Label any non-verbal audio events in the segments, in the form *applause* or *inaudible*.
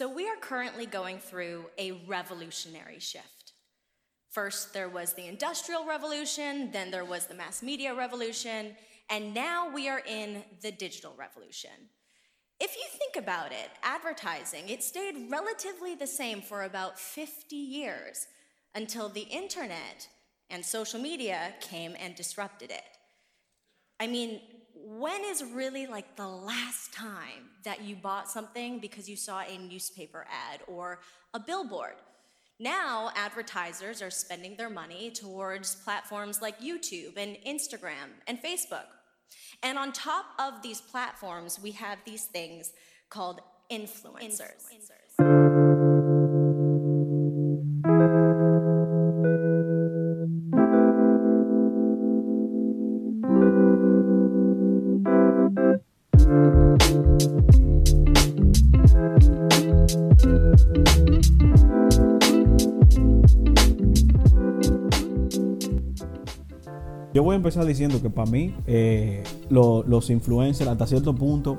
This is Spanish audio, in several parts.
So, we are currently going through a revolutionary shift. First, there was the Industrial Revolution, then there was the mass media revolution, and now we are in the digital revolution. If you think about it, advertising, it stayed relatively the same for about 50 years until the internet and social media came and disrupted it. I mean, when is really like the last time that you bought something because you saw a newspaper ad or a billboard? Now, advertisers are spending their money towards platforms like YouTube and Instagram and Facebook. And on top of these platforms, we have these things called influencers. influencers. Yo voy a empezar diciendo que para mí eh, lo- los influencers hasta cierto punto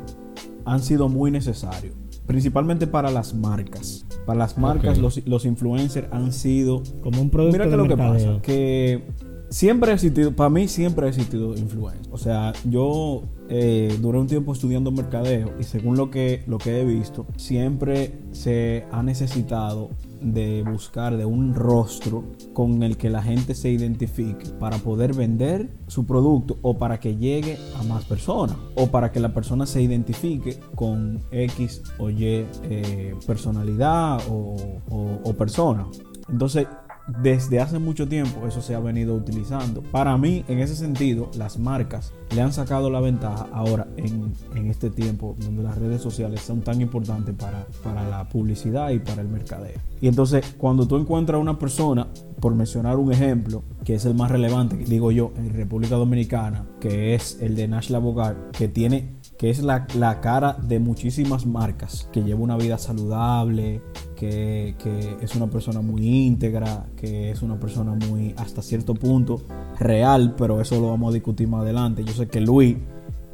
han sido muy necesarios. Principalmente para las marcas. Para las marcas los, los influencers han sido... Como un producto Mira que de lo que pasa, que siempre ha existido, para mí siempre ha existido influencia. O sea, yo eh, duré un tiempo estudiando mercadeo y según lo que, lo que he visto, siempre se ha necesitado de buscar de un rostro con el que la gente se identifique para poder vender su producto o para que llegue a más personas o para que la persona se identifique con X o Y eh, personalidad o, o- o persona. Entonces, desde hace mucho tiempo eso se ha venido utilizando. Para mí, en ese sentido, las marcas le han sacado la ventaja ahora en, en este tiempo donde las redes sociales son tan importantes para, para la publicidad y para el mercadeo. Y entonces, cuando tú encuentras una persona, por mencionar un ejemplo, que es el más relevante, digo yo, en República Dominicana, que es el de Nash Bogart, que tiene que es la, la cara de muchísimas marcas, que lleva una vida saludable, que, que es una persona muy íntegra, que es una persona muy hasta cierto punto real, pero eso lo vamos a discutir más adelante. Yo sé que Luis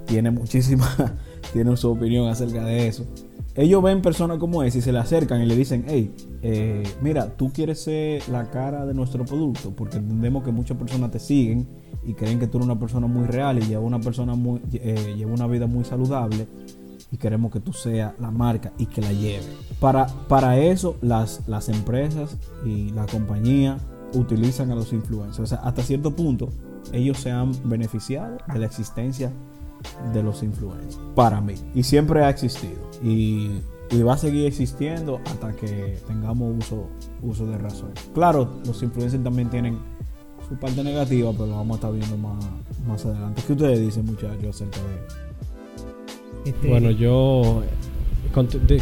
tiene muchísima, *laughs* tiene su opinión acerca de eso. Ellos ven personas como esa y se le acercan y le dicen, hey, eh, mira, tú quieres ser la cara de nuestro producto, porque entendemos que muchas personas te siguen y creen que tú eres una persona muy real y lleva una persona muy, eh, lleva una vida muy saludable y queremos que tú seas la marca y que la lleve. Para, para eso las, las empresas y la compañía utilizan a los influencers. O sea, hasta cierto punto ellos se han beneficiado de la existencia de los influencers. Para mí. Y siempre ha existido. Y, y va a seguir existiendo hasta que tengamos uso, uso de razón. Claro, los influencers también tienen su parte negativa, pero lo vamos a estar viendo más, más adelante. ¿Qué ustedes dicen, muchachos, acerca de Este, Bueno, yo.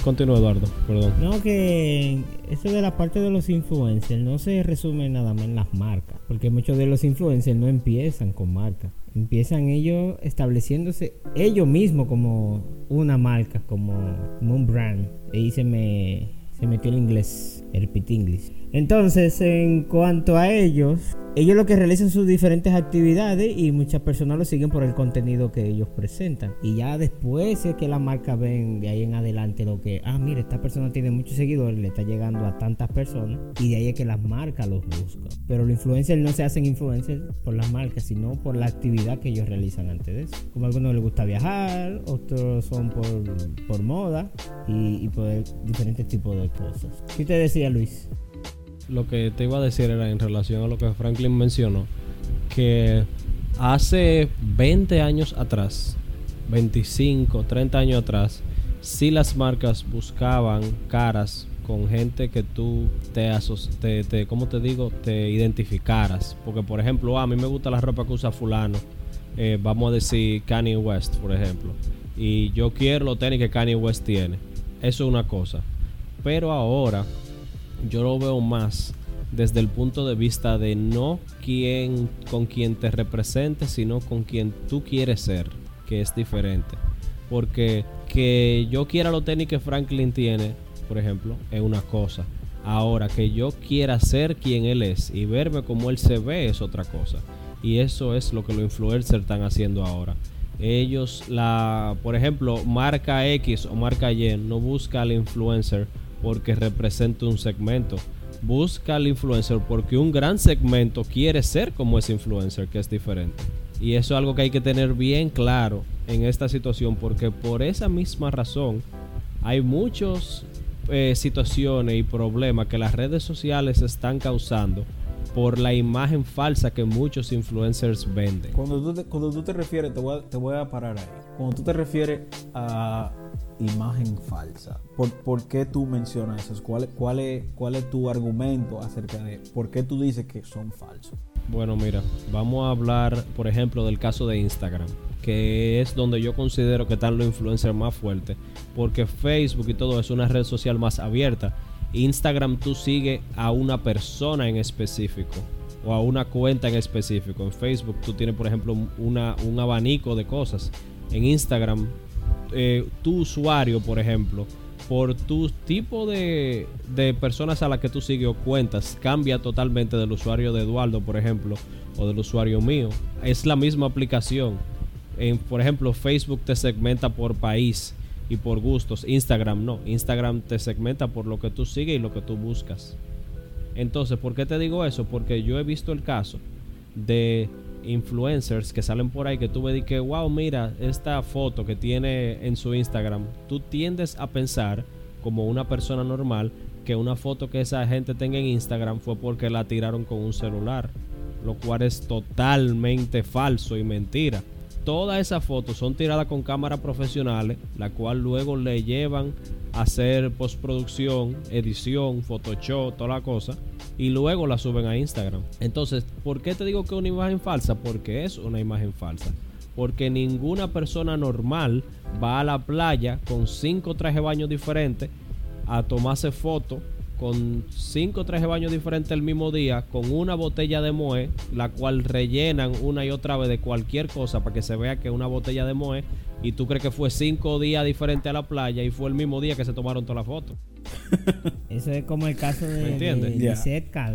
Continúa, Eduardo, perdón. No, que eso de la parte de los influencers no se resume nada más en las marcas, porque muchos de los influencers no empiezan con marcas, empiezan ellos estableciéndose ellos mismos como una marca, como, como un brand. Ahí se me, se metió el inglés, el pit English. Entonces, en cuanto a ellos, ellos lo que realizan sus diferentes actividades y muchas personas lo siguen por el contenido que ellos presentan. Y ya después es que las marcas ven de ahí en adelante lo que, ah, mira, esta persona tiene muchos seguidores, le está llegando a tantas personas. Y de ahí es que las marcas los buscan. Pero los influencers no se hacen influencers por las marcas, sino por la actividad que ellos realizan antes de eso. Como a algunos les gusta viajar, otros son por, por moda y, y por diferentes tipos de cosas. ¿Qué te decía Luis? Lo que te iba a decir era en relación a lo que Franklin mencionó, que hace 20 años atrás, 25, 30 años atrás, si las marcas buscaban caras con gente que tú te, te, te ¿cómo te digo? Te identificaras. Porque, por ejemplo, a mí me gusta la ropa que usa fulano. eh, vamos a decir Kanye West, por ejemplo. Y yo quiero los tenis que Kanye West tiene. Eso es una cosa. Pero ahora yo lo veo más desde el punto de vista de no con quien te represente, sino con quien tú quieres ser, que es diferente. Porque que yo quiera los tenis que Franklin tiene, por ejemplo, es una cosa. Ahora que yo quiera ser quien él es y verme como él se ve es otra cosa. Y eso es lo que los influencers están haciendo ahora. Ellos, la, por ejemplo, marca X o marca Y no busca al influencer porque representa un segmento. Busca al influencer porque un gran segmento quiere ser como ese influencer, que es diferente. Y eso es algo que hay que tener bien claro en esta situación, porque por esa misma razón hay muchas eh, situaciones y problemas que las redes sociales están causando por la imagen falsa que muchos influencers venden. Cuando tú te, cuando tú te refieres, te voy, te voy a parar ahí. Cuando tú te refieres a imagen falsa, ¿por, qué tú mencionas eso? ¿Cuál, cuál, es, ¿Cuál es tu argumento acerca de por qué tú dices que son falsos? Bueno, mira, vamos a hablar, por ejemplo, del caso de Instagram, que es donde yo considero que están los influencers más fuertes, porque Facebook y todo es una red social más abierta. Instagram tú sigues a una persona en específico o a una cuenta en específico. En Facebook tú tienes, por ejemplo, una, un abanico de cosas. En Instagram, eh, tu usuario, por ejemplo, por tu tipo de, de, personas a las que tú sigues o cuentas cambia totalmente del usuario de Eduardo, por ejemplo, o del usuario mío. Es la misma aplicación. En, por ejemplo, Facebook te segmenta por país y por gustos. Instagram no. Instagram te segmenta por lo que tú sigues y lo que tú buscas. Entonces, ¿por qué te digo eso? Porque yo he visto el caso de influencers que salen por ahí que tú ves que, wow, mira esta foto que tiene en su Instagram. Tú tiendes a pensar como una persona normal que una foto que esa gente tenga en Instagram fue porque la tiraron con un celular, lo cual es totalmente falso y mentira. Todas esas fotos son tiradas con cámaras profesionales, la cual luego le llevan a hacer postproducción, edición, Photoshop, toda la cosa y luego la suben a Instagram. Entonces, ¿por qué te digo que es una imagen falsa? Porque es una imagen falsa. Porque ninguna persona normal va a la playa con cinco trajes de baño diferentes a tomarse fotos con cinco trajes de baño diferentes el mismo día, con una botella de Moe, la cual rellenan una y otra vez de cualquier cosa para que se vea que es una botella de Moe, y tú crees que fue cinco días diferentes a la playa y fue el mismo día que se tomaron todas las fotos. *laughs* Eso es como el caso de, ¿Me entiendes? de Yeah.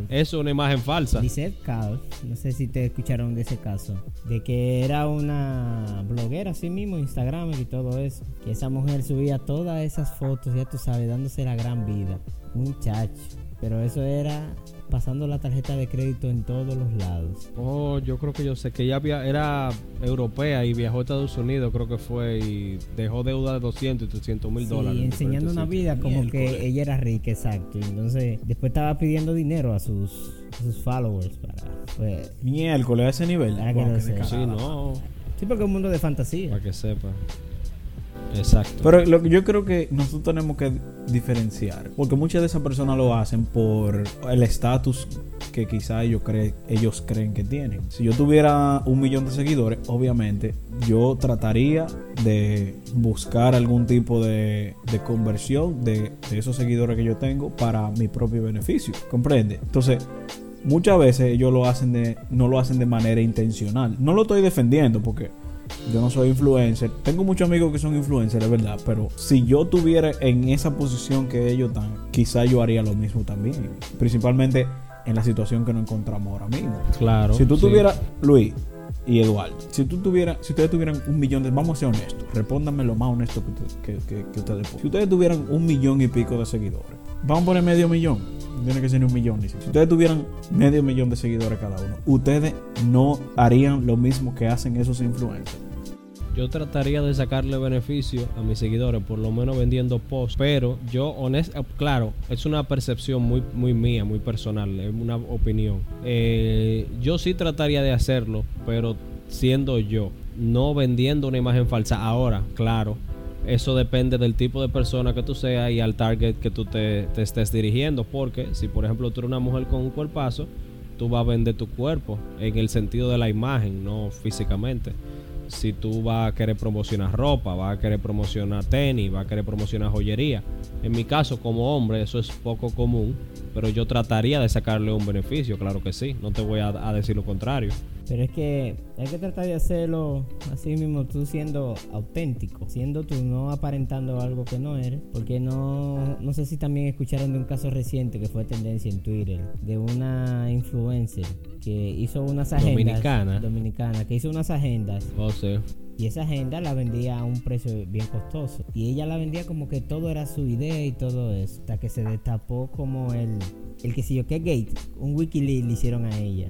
Eso es una imagen falsa. Lisette Cal, no sé si te escucharon de ese caso, de que era una bloguera así mismo, Instagram y todo eso, que esa mujer subía todas esas fotos, ya tú sabes, dándose la gran vida, muchacho, pero eso era pasando la tarjeta de crédito en todos los lados. Oh, yo creo que yo sé que ella via- era europea y viajó a Estados Unidos, creo que fue, y dejó deuda de 200 y 300 mil Sí, dólares. en enseñando una sitios. vida como Miércoles. que ella era rica, exacto. Y entonces después estaba pidiendo dinero a sus, a sus followers para... Pues, Miércoles a ese nivel. Ah, que Wow, no. Sí, no, sí, porque es un mundo de fantasía. para que sepa. Exacto. Pero lo que yo creo que nosotros tenemos que diferenciar, porque muchas de esas personas lo hacen por el estatus que quizá ellos, creen ellos creen que tienen. Si yo tuviera un millón de seguidores, obviamente yo trataría de buscar algún tipo de, de conversión de, de esos seguidores que yo tengo para mi propio beneficio. ¿Comprende? Entonces, muchas veces ellos lo hacen de, no lo hacen de manera intencional. No lo estoy defendiendo porque yo no soy influencer. Tengo muchos amigos que son influencers, es verdad. Pero si yo tuviera en esa posición que ellos están, quizá yo haría lo mismo también. Principalmente en la situación que nos encontramos ahora mismo. Claro. si tú sí. tuvieras, Luis y Eduardo, si tú tuvieras, si ustedes tuvieran un millón de, vamos a ser honestos, respóndanme lo más honesto que, que- que- que ustedes puedan. Si ustedes tuvieran un millón y pico de seguidores, vamos a poner medio millón. Tiene que ser ni un millón. si ustedes tuvieran medio millón de seguidores cada uno, ustedes no harían lo mismo que hacen esos influencers. Yo trataría de sacarle beneficio a mis seguidores, por lo menos vendiendo posts. Pero yo, honest, eh, claro, es una percepción muy, muy mía, muy personal, es una opinión. Eh, yo sí trataría de hacerlo, pero siendo yo, no vendiendo una imagen falsa. Ahora, claro, eso depende del tipo de persona que tú seas y al target que tú te, estés dirigiendo. Porque si, por ejemplo, tú eres una mujer con un cuerpazo, tú vas a vender tu cuerpo en el sentido de la imagen, no físicamente si tú vas a querer promocionar ropa, vas a querer promocionar tenis, vas a querer promocionar joyería. En mi caso, como hombre, eso es poco común, pero yo trataría de sacarle un beneficio, claro que sí, no te voy a, decir lo contrario. Pero es que hay que tratar de hacerlo así mismo, tú siendo auténtico, siendo tú, no aparentando algo que no eres. Porque no, no sé si también escucharon de un caso reciente que fue tendencia en Twitter, de una influencer que hizo unas agendas. Dominicana. Dominicana, que hizo unas agendas José, Y esa agenda la vendía a un precio bien costoso. Y ella la vendía como que todo era su idea y todo eso. Hasta que se destapó como el, el que si yo qué gate. Un Wikileaks le hicieron a ella.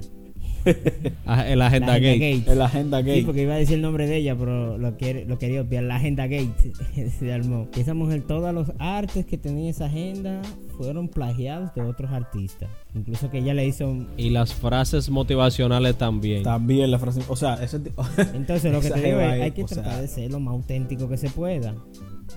Ah, El agenda La gate. En la agenda Sí, gay. porque iba a decir el nombre de ella, pero lo, quiere, lo quería obviar. La agenda Gate *laughs* se armó. Y esa mujer, todos los artes que tenía esa agenda fueron plagiados de otros artistas. Incluso que ella le hizo. un- Y las frases motivacionales también. También la frase. O sea, ese tipo. *laughs* Entonces, lo que te digo es: hay que tratar sea. de ser lo más auténtico que se pueda.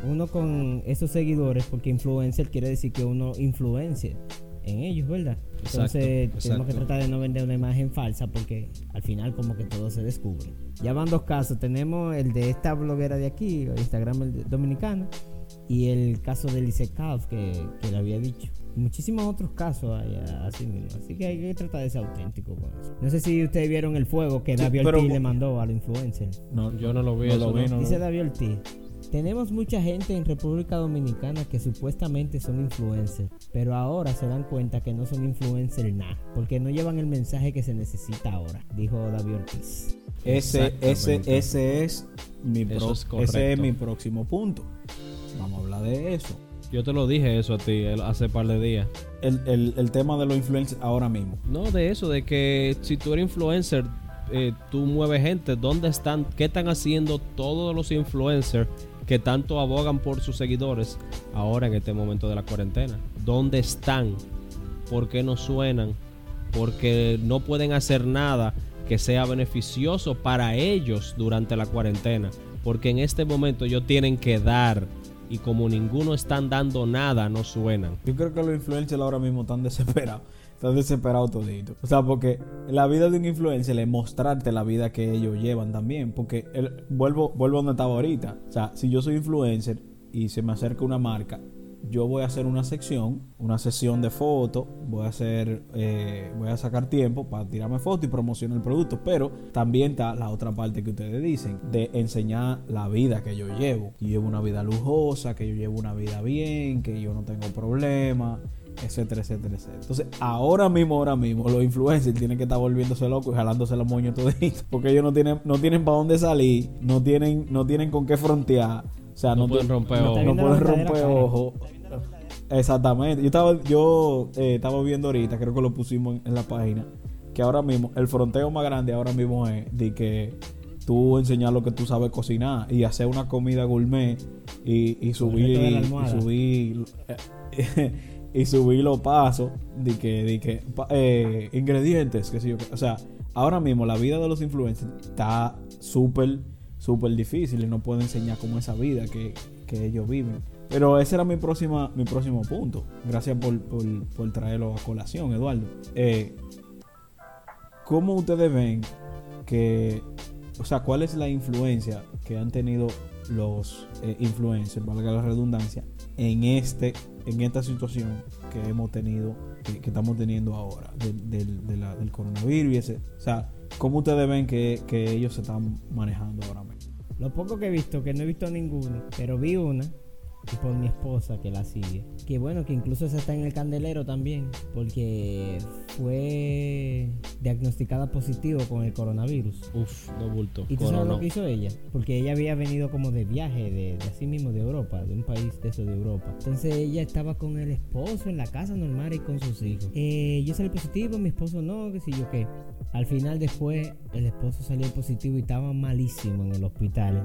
Uno con esos seguidores, porque influencer quiere decir que uno influencia en ellos, ¿verdad? Exacto, Entonces, tenemos exacto. que tratar de no vender una imagen falsa porque al final, como que todo se descubre. Ya van dos casos: tenemos el de esta bloguera de aquí, Instagram dominicana, y el caso de Lice Kauf que, que le había dicho. Y muchísimos otros casos hay así mismo. Así que hay que tratar de ser auténtico con eso. No sé si ustedes vieron el fuego que Sí, David Ortiz le mandó a los influencers. No, Yo no lo vi, No eso lo vi, no. no. Dice David Ortiz. Tenemos mucha gente en República Dominicana que supuestamente son influencers, pero ahora se dan cuenta que no son influencers nada, porque no llevan el mensaje que se necesita ahora, dijo David Ortiz. Ese, ese, ese es mi pro- es ese es mi próximo punto. Vamos a hablar de eso. Yo te lo dije eso a ti hace par de días. El, el, el tema de los influencers ahora mismo. No, de eso, de que si tú eres influencer, eh, tú mueves gente. ¿Dónde están? ¿Qué están haciendo todos los influencers que tanto abogan por sus seguidores ahora en este momento de la cuarentena? ¿Dónde están? ¿Por qué no suenan? Porque no pueden hacer nada que sea beneficioso para ellos durante la cuarentena. Porque en este momento ellos tienen que dar. Y como ninguno están dando nada, no suenan. Yo creo que los influencers ahora mismo están desesperados. Están desesperados toditos. O sea, porque la vida de un influencer es mostrarte la vida que ellos llevan también. Porque el- vuelvo, vuelvo donde estaba ahorita. O sea, si yo soy influencer y se me acerca una marca, yo voy a hacer una sección, una sesión de fotos, voy a hacer, eh, voy a sacar tiempo para tirarme fotos y promocionar el producto. Pero también está la otra parte que ustedes dicen, de enseñar la vida que yo llevo. Que yo llevo una vida lujosa, que yo llevo una vida bien, que yo no tengo problemas etcétera, etcétera, etcétera. Entonces, ahora mismo, ahora mismo, los influencers tienen que estar volviéndose locos y jalándose los moños *laughs* toditos. Porque ellos no tienen, no tienen para dónde salir, no tienen, no tienen con qué frontear. O sea, No no, pueden romper no- ojos. no pueden romper ojos. Exactamente. Yo estaba, yo eh, estaba viendo ahorita, creo que lo pusimos en, en la página, que ahora mismo el fronteo más grande ahora mismo es de que tú enseñar lo que tú sabes cocinar y hacer una comida gourmet y, y subir y subir eh, *laughs* y subir los pasos de que, de que eh, ingredientes, que sé qué. o sea, ahora mismo la vida de los influencers está súper súper difícil y no puedo enseñar como esa vida que, que ellos viven. Pero ese era mi próxima mi próximo punto. Gracias por, por, por traerlo a colación, Eduardo. Eh, ¿Cómo ustedes ven que, o sea, cuál es la influencia que han tenido los eh, influencers, valga la redundancia, en este, en esta situación que hemos tenido, que, estamos teniendo ahora, del- coronavirus y o sea, ¿cómo ustedes ven que, que ellos se están manejando ahora mismo? Lo poco que he visto, que no he visto ninguno, pero vi una, y por mi esposa que la sigue. Que bueno, que incluso esa está en el candelero también, porque fue diagnosticada positivo con el coronavirus. Uf, no bulto. ¿Y tú sabes lo que hizo ella? Porque ella había venido como de viaje, de, de así mismo de Europa, de un país de eso de Europa. Entonces ella estaba con el esposo en la casa normal y con sus hijos. Eh, yo salí positivo, mi esposo no, qué sé yo qué. Al final después el esposo salió positivo y estaba malísimo en el hospital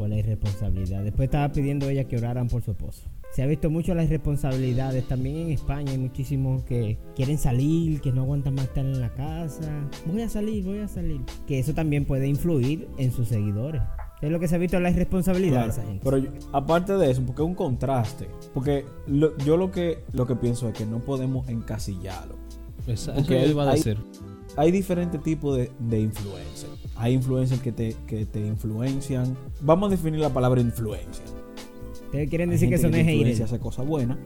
por la irresponsabilidad. Después estaba pidiendo ella que oraran por su esposo. Se ha visto mucho las irresponsabilidades. También en España hay muchísimos que quieren salir, que no aguantan más estar en la casa. Voy a salir, voy a salir. Que eso también puede influir en sus seguidores. Es lo que se ha visto la irresponsabilidad de esa gente. Pero yo- aparte de eso, porque es un contraste. Porque lo- yo lo que, lo que pienso es que no podemos encasillarlo. Esa- Porque eso iba a decir. Hay diferentes tipos de, de influencers. Hay influencers que te, que te influencian. Vamos a definir la palabra influencia. Ustedes quieren Hay decir que son influencia, haters. hace cosas buenas.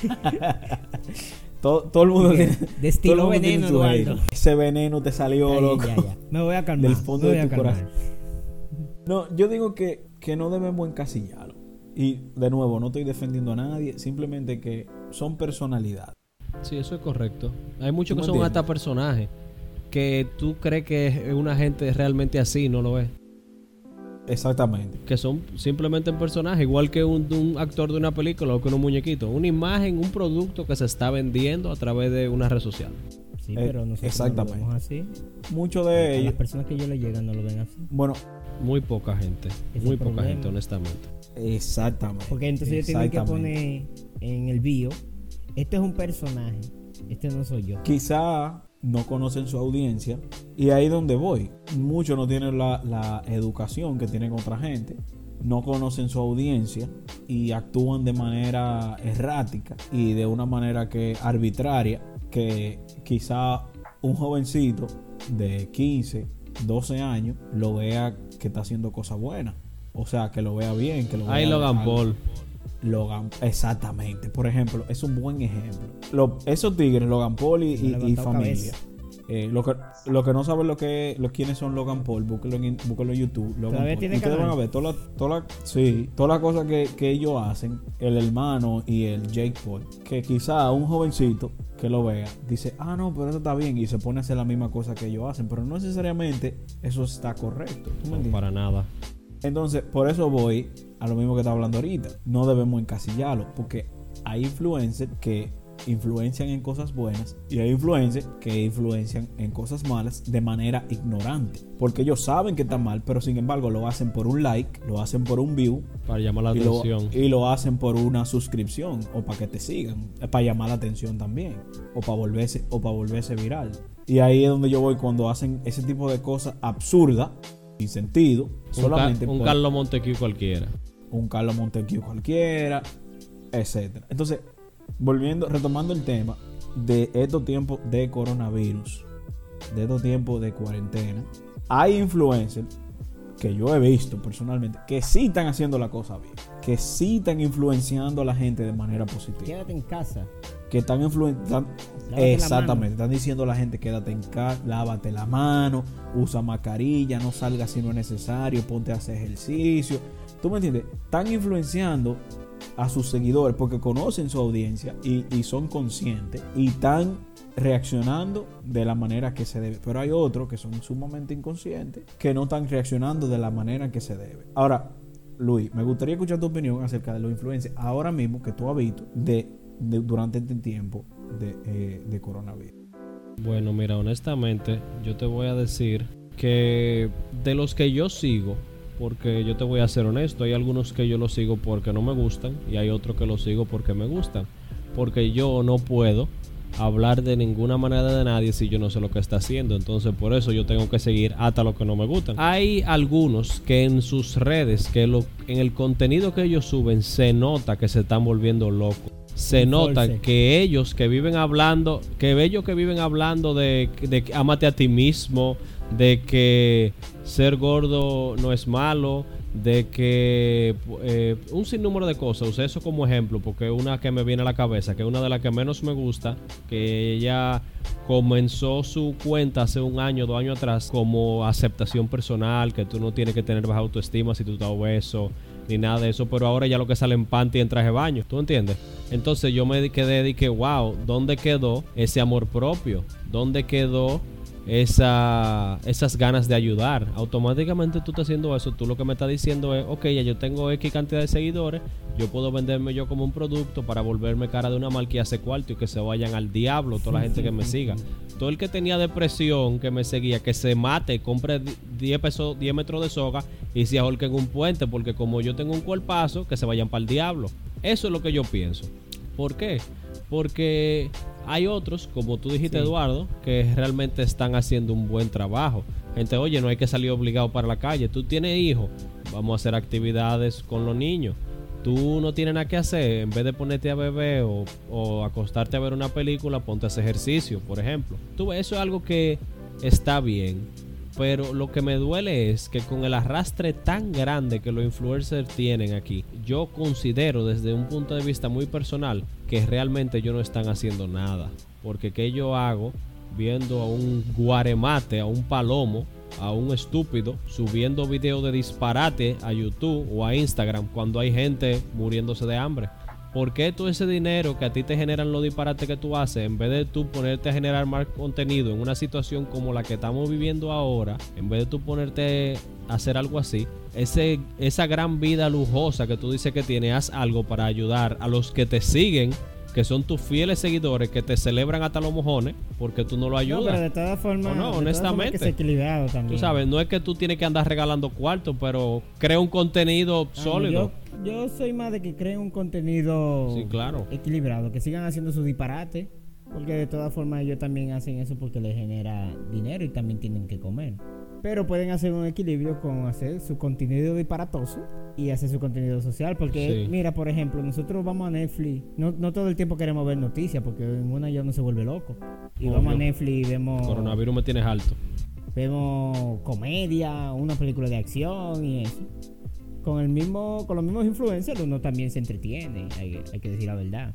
*laughs* todo, todo el mundo De- tiene. *laughs* de estilo veneno, Eduardo. Ese veneno te salió, loco. ya, ya. Me voy a calmar. Del fondo me de voy a tu calmar. corazón. No, yo digo que, que no debemos encasillarlo. Y de nuevo, no estoy defendiendo a nadie, simplemente que son personalidades. Sí, eso es correcto. Hay muchos ¿Tú que son entiendes? hasta personajes. que tú crees que es una gente realmente así, no lo es. Exactamente. Que son simplemente un personaje, igual que un, un actor de una película o que un muñequito. Una imagen, un producto que se está vendiendo a través de una red social. Sí, Eh, pero nosotros exactamente. no lo vemos así. Muchos A de las ellos. personas que yo le llegan no lo ven así. Bueno, Muy poca gente. Muy poca problema. gente, honestamente. exactamente. Porque entonces yo tengo que poner en el bio, este es un personaje, este no soy yo. Quizá no conocen su audiencia y ahí donde voy. Muchos no tienen la, la educación que tienen otra gente, no conocen su audiencia y actúan de manera errática y de una manera que arbitraria que quizá un jovencito de 15, 12 años lo vea que está haciendo cosas buenas. O sea, que lo vea bien, que lo vea Ahí Logan algo- Paul. Logan, exactamente. Por ejemplo, es un buen ejemplo. Lo- esos tigres, Logan Paul y, familia. Eh, lo, que, lo que no saben lo que los quiénes son Logan Paul, búsquenlo en, búsquenlo en YouTube. Logan ¿Todavía Paul. tiene Ustedes canal? van a ver todas las toda la- sí, todas las cosas que, que ellos hacen, el hermano y el Jake Paul. Que quizá un jovencito que lo vea dice, ah, no, pero eso está bien. Y se pone a hacer la misma cosa que ellos hacen. Pero no necesariamente eso está correcto. ¿Tú me No, para nada. Entonces, por eso voy a lo mismo que estaba hablando ahorita. No debemos encasillarlo, porque hay influencers que influencian en cosas buenas y hay influencers que influencian en cosas malas de manera ignorante. Porque ellos saben que está mal, pero sin embargo lo hacen por un like, lo hacen por un view Para llamar la y lo, atención. y lo hacen por una suscripción o para que te sigan, para llamar la atención también o para volverse o para volverse viral. Y ahí es donde yo voy cuando hacen ese tipo de cosas absurdas, sin sentido, Un, ca- solamente un por- Carlos Montecu cualquiera. un Carlos Montesquieu cualquiera, etcétera. Entonces, volviendo, retomando el tema de estos tiempos de coronavirus, de estos tiempos de cuarentena, hay influencers que yo he visto personalmente que sí están haciendo la cosa bien, que sí están influenciando a la gente de manera positiva, Quédate en casa. Que están influenciando exactamente, están diciendo a la gente quédate en casa, lávate la mano, usa mascarilla, no salgas si no es necesario, ponte a hacer ejercicio. ¿Tú me entiendes? Están influenciando a sus seguidores porque conocen su audiencia y, y son conscientes y están reaccionando de la manera que se debe. Pero hay otros que son sumamente inconscientes que no están reaccionando de la manera que se debe. Ahora, Luis, me gustaría escuchar tu opinión acerca de los influencers ahora mismo que tú has visto de, durante este tiempo de, eh, de coronavirus. Bueno, mira, honestamente, yo te voy a decir que de los que yo sigo, porque yo te voy a ser honesto, hay algunos que yo los sigo porque no me gustan y hay otros que los sigo porque me gustan. Porque yo no puedo hablar de ninguna manera de nadie si yo no sé lo que está haciendo. Entonces por eso yo tengo que seguir hasta lo que no me gustan. Hay algunos que en sus redes, que en el contenido que ellos suben, se nota que se están volviendo locos. Se nota que ellos que viven hablando, que ellos que viven hablando de, de que amate a ti mismo, de que ser gordo no es malo, de que eh, un sinnúmero de cosas, usé eso como ejemplo porque una que me viene a la cabeza, que es una de las que menos me gusta, que ella comenzó su cuenta hace un año, dos años atrás, como aceptación personal, que tú no tienes que tener baja autoestima si tú estás obeso, ni nada de eso, pero ahora ya lo que sale en panty en traje de baño, ¿tú entiendes? Entonces yo me quedé de que, wow, ¿dónde quedó ese amor propio? ¿Dónde quedó esa, esas ganas de ayudar? Automáticamente tú estás haciendo eso, tú lo que me estás diciendo es, ok, ya yo tengo X cantidad de seguidores, yo puedo venderme yo como un producto para volverme cara de una marca y hace cuarto y que se vayan al diablo toda la gente que me siga. Todo el que tenía depresión, que me seguía, que se mate, compre 10 pesos, 10 metros de soga y se ahorque en un puente, porque como yo tengo un cuerpazo, que se vayan para el diablo. Eso es lo que yo pienso. ¿Por qué? Porque hay otros, como tú dijiste, Eduardo, que realmente están haciendo un buen trabajo. Gente, oye, no hay que salir obligado para la calle. Tú tienes hijos, vamos a hacer actividades con los niños. Tú no tienes nada que hacer, en vez de ponerte a beber o, o acostarte a ver una película, ponte a hacer ejercicio, por ejemplo. Tú, eso es algo que está bien. Pero lo que me duele es que con el arrastre tan grande que los influencers tienen aquí, yo considero desde un punto de vista muy personal que realmente ellos no están haciendo nada. Porque que yo hago viendo a un guaremate, a un palomo, a un estúpido subiendo videos de disparate a YouTube o a Instagram cuando hay gente muriéndose de hambre. ¿Por qué todo ese dinero que a ti te generan los disparates que tú haces, en vez de tú ponerte a generar más contenido en una situación como la que estamos viviendo ahora, en vez de tú ponerte a hacer algo así, ese, esa gran vida lujosa que tú dices que tienes, haz algo para ayudar a los que te siguen que son tus fieles seguidores que te celebran hasta los mojones porque tú no lo ayudas. No, pero de todas formas, no, honestamente. Que equilibrado también. Tú sabes, no es que tú tienes que andar regalando cuartos, pero crea un contenido ah, sólido. Yo, soy más de que creen un contenido sí, claro. equilibrado, que sigan haciendo su disparate, porque de todas formas ellos también hacen eso porque les genera dinero y también tienen que comer. Pero pueden hacer un equilibrio con hacer su contenido disparatoso y hacer su contenido social. Porque, mira, por ejemplo, nosotros vamos a Netflix. No, no todo el tiempo queremos ver noticias porque en una ya no se vuelve loco. Y vamos a Netflix y vemos. Coronavirus me tienes alto. Vemos comedia, una película de acción y eso. Con el mismo, con los mismos influencers uno también se entretiene, hay, hay que decir la verdad.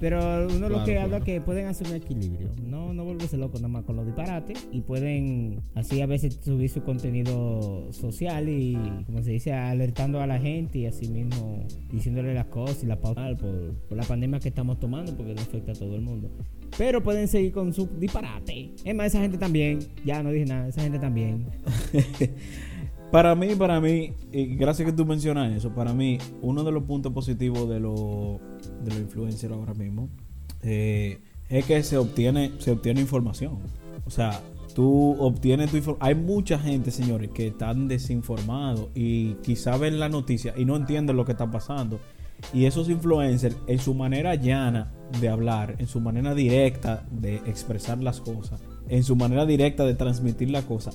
Pero uno lo que habla que pueden hacer un equilibrio. No, no volverse loco nada más con los disparates. Y pueden así a veces subir su contenido social y, como se dice, alertando a la gente y así mismo diciéndole las cosas y la pauta por, por la pandemia que estamos tomando porque no afecta a todo el mundo. Pero pueden seguir con su disparate. Es más, esa gente también. Ya no dije nada, esa gente también. *laughs* Para mí, para mí, y gracias que tú mencionas eso, para mí, uno de los puntos positivos de los de los influencers ahora mismo eh, es que se obtiene, se obtiene información. O sea, tú obtienes tu información. Hay mucha gente, señores, que están desinformados y quizá ven la noticia y no entienden lo que está pasando. Y esos influencers, en su manera llana de hablar, en su manera directa de expresar las cosas, en su manera directa de transmitir la cosa,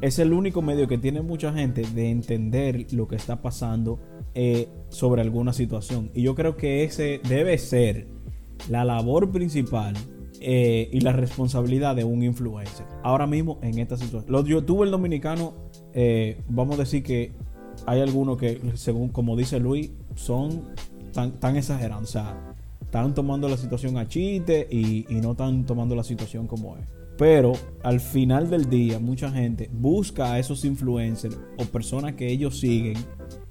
es el único medio que tiene mucha gente de entender lo que está pasando eh, sobre alguna situación. Y yo creo que ese debe ser la labor principal eh, y la responsabilidad de un influencer. Ahora mismo en esta situación. Los youtubers dominicanos, eh, vamos a decir que hay algunos que, según como dice Luis, son tan, tan exagerados. O sea, están tomando la situación a chiste y, y no están tomando la situación como es. Pero al final del día, mucha gente busca a esos influencers o personas que ellos siguen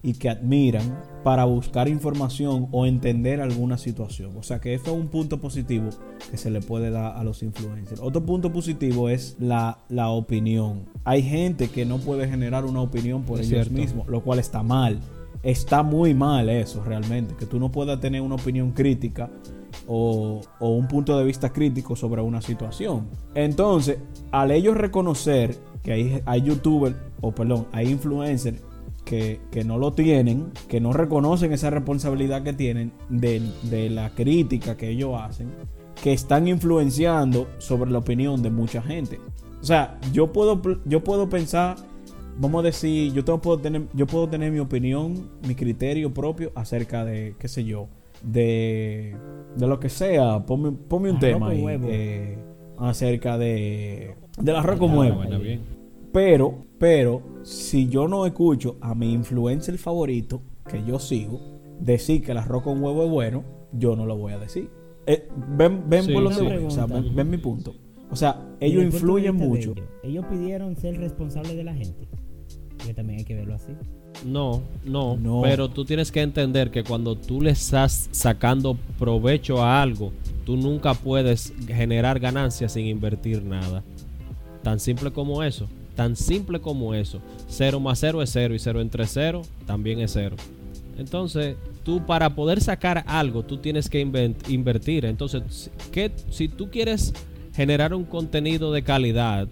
y que admiran para buscar información o entender alguna situación. O sea que esto es un punto positivo que se le puede dar a los influencers. Otro punto positivo es la, opinión. Hay gente que no puede generar una opinión por ellos mismos, lo cual está mal. Está muy mal eso realmente, que tú no puedas tener una opinión crítica o, un punto de vista crítico sobre una situación. Entonces, al ellos reconocer que hay, hay youtubers, o perdón, hay influencers que, no lo tienen, que no reconocen esa responsabilidad que tienen de, de, la crítica que ellos hacen, que están influenciando sobre la opinión de mucha gente. O sea, yo puedo, yo puedo pensar, vamos a decir, yo, tengo, puedo tener, yo puedo tener mi opinión, mi criterio propio acerca de, qué sé yo, de, de lo que sea. Ponme, un tema ahí, eh, acerca de, del arroz con huevo. Pero, pero, si yo no escucho a mi influencer favorito, que yo sigo, decir que el arroz con huevo es bueno, yo no lo voy a decir. Eh, ven ven por lo o sea, ven, mi punto. O sea, ellos influyen mucho. Ellos. ellos pidieron ser responsables de la gente. Que también hay que verlo así. No, no, no, pero tú tienes que entender que cuando tú le estás sacando provecho a algo, tú nunca puedes generar ganancias sin invertir nada. Tan simple como eso. Tan simple como eso. Cero más cero es cero y cero entre cero también es cero. Entonces, tú para poder sacar algo, tú tienes que invertir. Entonces, ¿qué, si tú quieres generar un contenido de calidad,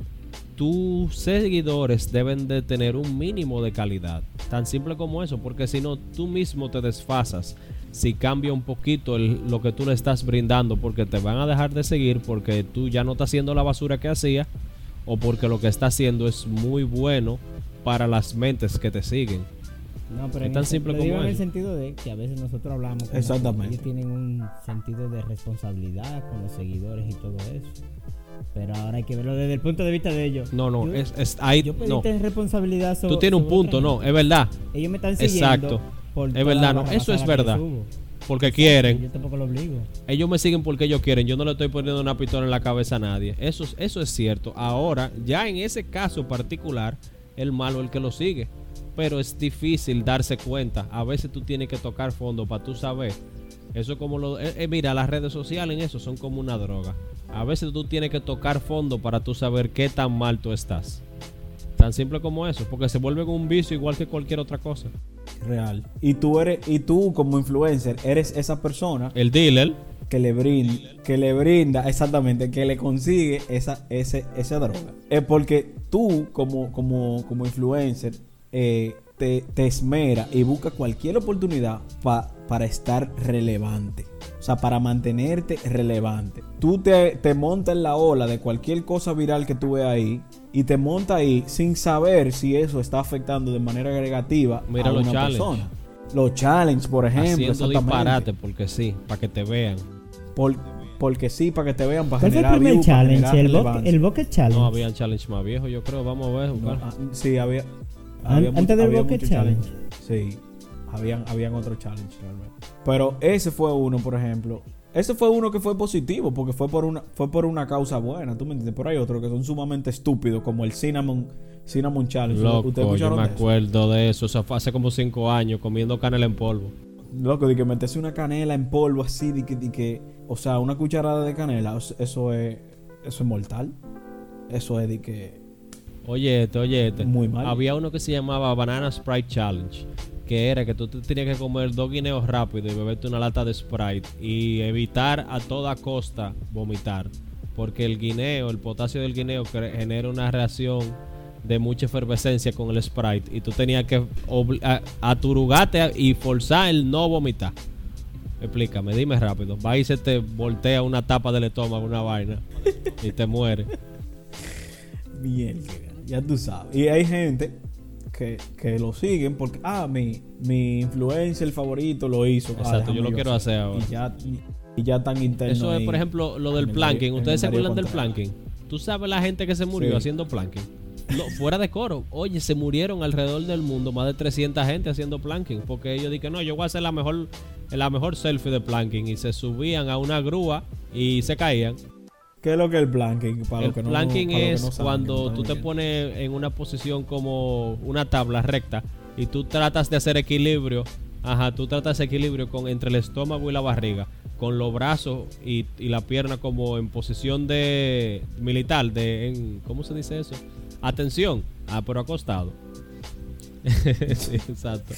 tus seguidores deben de tener un mínimo de calidad. Tan simple como eso, porque si no, tú mismo te desfasas si cambia un poquito lo que tú le estás brindando, porque te van a dejar de seguir, porque tú ya no estás haciendo la basura que hacía, o porque lo que está haciendo es muy bueno para las mentes que te siguen. No, pero es tan simple como en el sentido de que a veces nosotros hablamos Exactamente. ellos tienen un sentido de responsabilidad con los seguidores y todo eso. Pero ahora hay que verlo desde el punto de vista de ellos. No, no, es, es ahí. Yo no. responsabilidad Tú tienes un punto, no, es verdad. Ellos me están siguiendo. Exacto. es verdad, no, eso es verdad. Porque quieren. Yo tampoco lo obligo. Ellos me siguen porque ellos quieren. Yo no le estoy poniendo una pistola en la cabeza a nadie. Eso, eso es cierto. Ahora, ya en ese caso particular, el malo es el que lo sigue. Pero es difícil darse cuenta. A veces tú tienes que tocar fondo para tú saber Eso como lo... eh, eh, mira, las redes sociales en eso son como una droga. A veces tú tienes que tocar fondo para tú saber qué tan mal tú estás. Tan simple como eso, porque se vuelve un vicio igual que cualquier otra cosa. Real. Y tú eres, y tú como influencer, eres esa persona El dealer, que le brinda, que le brinda, exactamente, que le consigue esa, ese, esa droga. Es porque tú, como, como, como influencer, eh, te, te esmera y busca cualquier oportunidad pa- para estar relevante. O sea, para mantenerte relevante. Tú te, te montas en la ola de cualquier cosa viral que tú veas ahí y te montas ahí sin saber si eso está afectando de manera negativa Mira a los una challenge. persona. Los challenges, por ejemplo. haciendo disparate, porque sí, para que te vean. Por- porque sí, para que te vean, para ¿Cuál fue el primer challenge? El, bo- el Bucket Challenge. No había challenge más viejo, yo creo. Vamos a ver. No, buscar. ah, sí, había. An- había antes mucho- del había Bucket Challenge. Sí, habían, habían otros challenges realmente. Pero ese fue uno, por ejemplo. Ese fue uno que fue positivo, porque fue por una, fue por una causa buena, ¿tú me entiendes? Pero hay otros que son sumamente estúpidos, como el Cinnamon, Cinnamon Challenge. Loco, ¿Ustedes yo me de eso? acuerdo de eso. O sea, fue hace como cinco años comiendo canela en polvo. Loco, de que meterse una canela en polvo así, de que, de que, o sea, una cucharada de canela, eso- eso es, eso es mortal. Eso es de que, Oye, este, oye, este. Muy mal. Había uno que se llamaba Banana Sprite Challenge. Que era que tú te tenías que comer dos guineos rápido y beberte una lata de Sprite. Y evitar a toda costa vomitar. Porque el guineo, el potasio del guineo genera una reacción de mucha efervescencia con el Sprite. Y tú tenías que aturugarte y forzar el no vomitar. Explícame, dime rápido. Va y se te voltea una tapa del estómago, una vaina. Y te muere. *laughs* Bien, ya tú sabes. Y hay gente que, que lo siguen porque, ah, mi, mi influencer favorito lo hizo. Ah, Exacto, yo lo quiero hacer ahora. Y ya, y ya tan interno. Eso es, por ejemplo, lo del planking. ¿Ustedes se acuerdan del planking? ¿Tú sabes la gente que se murió Sí. haciendo planking? No, fuera de coro. Oye, se murieron alrededor del mundo más de 300 gente haciendo planking. Porque ellos dijeron, no, yo voy a hacer la mejor, la mejor selfie de planking. Y se subían a una grúa y se caían. ¿Qué es lo que es el planking? Para el que no- para que es no saben, que cuando no tú te pones en una posición como una tabla recta y tú tratas de hacer equilibrio. Ajá, tú tratas de equilibrio con, entre el estómago y la barriga, con los brazos y, y la pierna como en posición de militar, de en, ¿cómo se dice eso? Atención, ah, pero acostado. *laughs* sí, exacto.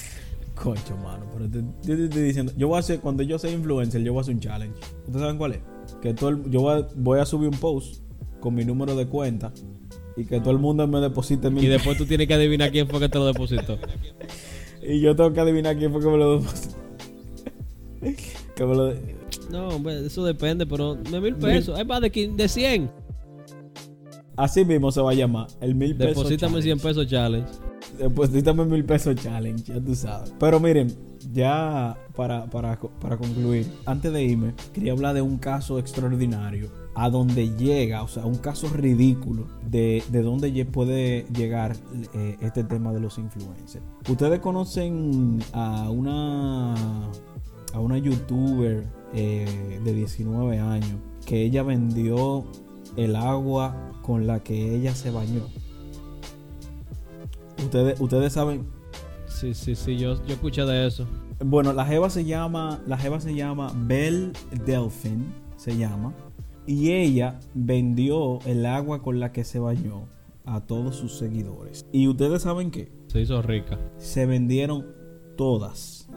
Cocho, mano. Pero te, yo te estoy diciendo, yo voy a hacer, cuando yo sea influencer, yo voy a hacer un challenge. ¿Ustedes saben cuál es? Que todo el- yo voy a, voy a subir un post con mi número de cuenta y que todo el mundo me deposite mil Y después tú tienes que adivinar quién fue que te lo depositó. *laughs* Y yo tengo que adivinar quién fue que me lo depositó. *laughs* que me lo de- No, hombre, eso depende, pero de mil pesos, es más de, quin- de 100. Así mismo se va a llamar. El mil pesos. Deposítame 100 pesos challenge. Deposítame mil pesos challenge, ya tú sabes. Pero miren, ya para, para, para concluir, antes de irme, quería hablar de un caso extraordinario. A donde llega, o sea, un caso ridículo de, de puede llegar eh, este tema de los influencers. Ustedes conocen a una a una youtuber eh, de 19 años que ella vendió el agua con la que ella se bañó. Ustedes, ustedes saben. Sí, sí, sí, yo, yo escuché de eso. Bueno, la jeva se llama. La jeva se llama Belle Delphine. Se llama. Y ella vendió el agua con la que se bañó a todos sus seguidores. Y ustedes saben que Se hizo rica. se vendieron todas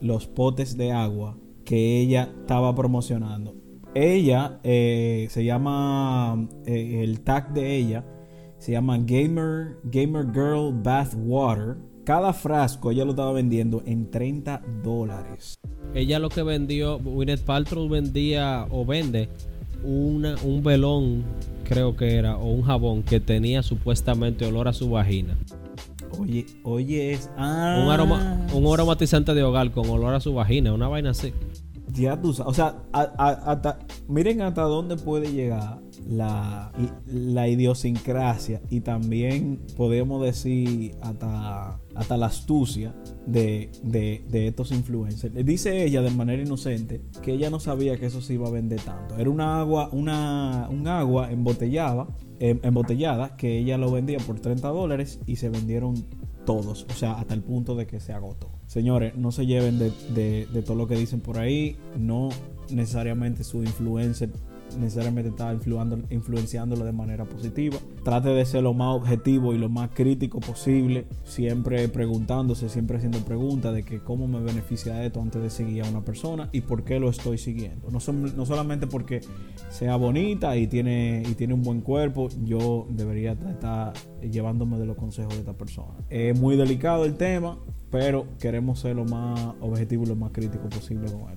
los potes de agua que ella estaba promocionando. Ella eh, se llama eh, el tag de ella se llama Gamer Gamer Girl Bath Water. Cada frasco ella lo estaba vendiendo en 30 dólares. Ella lo que vendió, Gwyneth Paltrow vendía o vende una, un velón, creo que era, o un jabón que tenía supuestamente olor a su vagina. Oye, oye es ah, Un, aroma, un aromatizante de hogar con olor a su vagina, una vaina así. Ya tú sabes, o sea, a- a- hasta, miren hasta dónde puede llegar la, la idiosincrasia y también podemos decir hasta, hasta la astucia de, de- de estos influencers. Dice ella de manera inocente que ella no sabía que eso se iba a vender tanto. Era una agua, una, un agua embotellada, em- embotellada que ella lo vendía por 30 dólares y se vendieron todos, o sea, hasta el punto de que se agotó. Señores, no se lleven de, de, de todo lo que dicen por ahí. No necesariamente su influencer necesariamente está influenciándolo de manera positiva. Trate de ser lo más objetivo y lo más crítico posible, siempre preguntándose, siempre haciendo preguntas de que cómo me beneficia esto antes de seguir a una persona y por qué lo estoy siguiendo. No, son, no solamente porque sea bonita y tiene, y tiene un buen cuerpo, yo debería estar llevándome de los consejos de esta persona. Es muy delicado el tema, pero queremos ser lo más objetivo y lo más crítico posible con él.